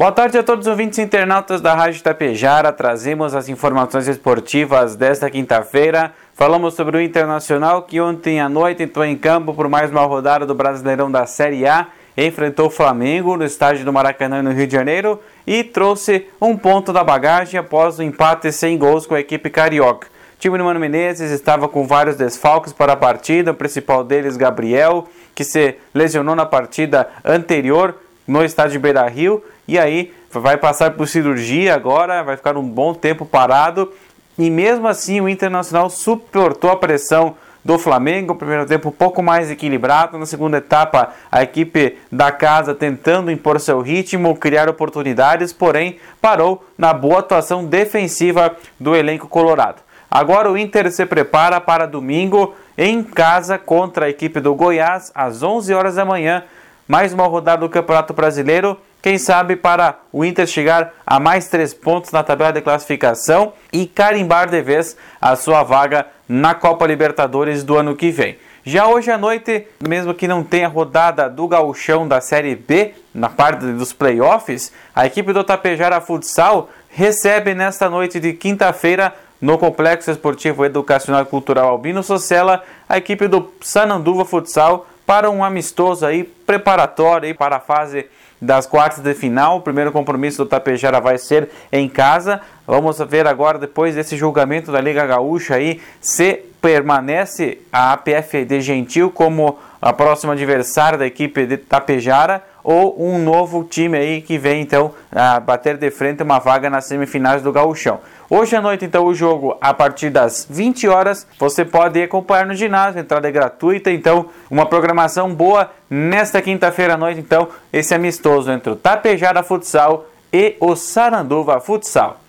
Boa tarde a todos os ouvintes internautas da Rádio Tapejara. Trazemos as informações esportivas desta quinta-feira. Falamos sobre o Internacional que ontem à noite entrou em campo por mais uma rodada do Brasileirão da Série A. Enfrentou o Flamengo no estádio do Maracanã, no Rio de Janeiro, e trouxe um ponto da bagagem após o empate sem gols com a equipe carioca. O time do Mano Menezes estava com vários desfalques para a partida, o principal deles, Gabriel, que se lesionou na partida anterior no estádio de Beira Rio e aí vai passar por cirurgia agora, vai ficar um bom tempo parado e mesmo assim o Internacional suportou a pressão do Flamengo, primeiro tempo um pouco mais equilibrado, na segunda etapa a equipe da casa tentando impor seu ritmo, criar oportunidades, porém parou na boa atuação defensiva do elenco colorado. Agora o Inter se prepara para domingo em casa contra a equipe do Goiás às 11 horas da manhã mais uma rodada do Campeonato Brasileiro. Quem sabe para o Inter chegar a mais três pontos na tabela de classificação e carimbar de vez a sua vaga na Copa Libertadores do ano que vem. Já hoje à noite, mesmo que não tenha rodada do gauchão da Série B, na parte dos playoffs, a equipe do Tapejara Futsal recebe nesta noite de quinta-feira no Complexo Esportivo Educacional e Cultural Albino Socella a equipe do Sananduva Futsal para um amistoso aí preparatório aí para a fase das quartas de final. O primeiro compromisso do Tapejara vai ser em casa. Vamos ver agora, depois desse julgamento da Liga Gaúcha aí, se permanece a APF de Gentil como a próxima adversária da equipe de Tapejara ou um novo time aí que vem então a bater de frente uma vaga nas semifinais do Gauchão. Hoje à noite então o jogo a partir das 20 horas, você pode acompanhar no ginásio, entrada é gratuita, então uma programação boa nesta quinta-feira à noite então esse amistoso entre o Tapejara Futsal e o Saranduva Futsal.